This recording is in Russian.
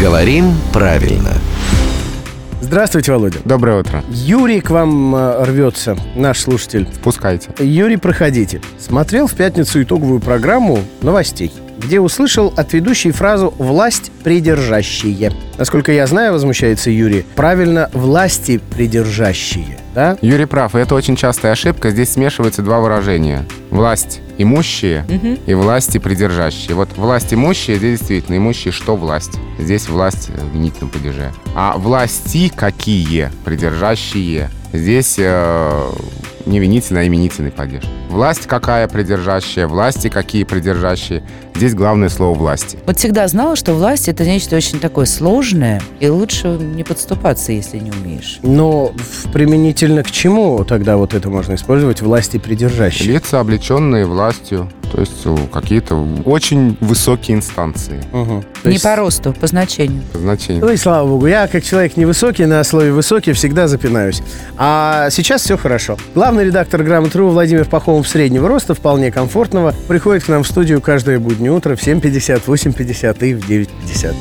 Говорим правильно. Здравствуйте, Володя. Доброе утро. Юрий к вам э, рвется, наш слушатель. Пускайте. Юрий, проходите. Смотрел в пятницу итоговую программу новостей, где услышал от ведущей фразу «власть придержащие». Насколько я знаю, возмущается Юрий, правильно «власти придержащие», да? Юрий прав, и это очень частая ошибка. Здесь смешиваются два выражения. Власть имущие и власти придержащие. Вот власть имущие, здесь действительно имущие, что власть? Здесь власть в винительном падеже. А власти какие придержащие? Здесь э, не винительный, а именительный падеж. Власть какая придержащая, власти какие придержащие. Здесь главное слово власти. Вот всегда знала, что власть это нечто очень такое сложное, и лучше не подступаться, если не умеешь. Но применительно к чему тогда вот это можно использовать «власти придержащие»? Лица, облеченные властью, то есть какие-то очень высокие инстанции. То не есть- по росту, по значению. Значение. Ну и слава богу, я как человек невысокий, на слове «высокий» всегда запинаюсь. А сейчас все хорошо. Главный редактор «Грамотру» Владимир Пахомов среднего роста, вполне комфортного, приходит к нам в студию каждое буднее утро в 7.50, 8.50 и в 9.50.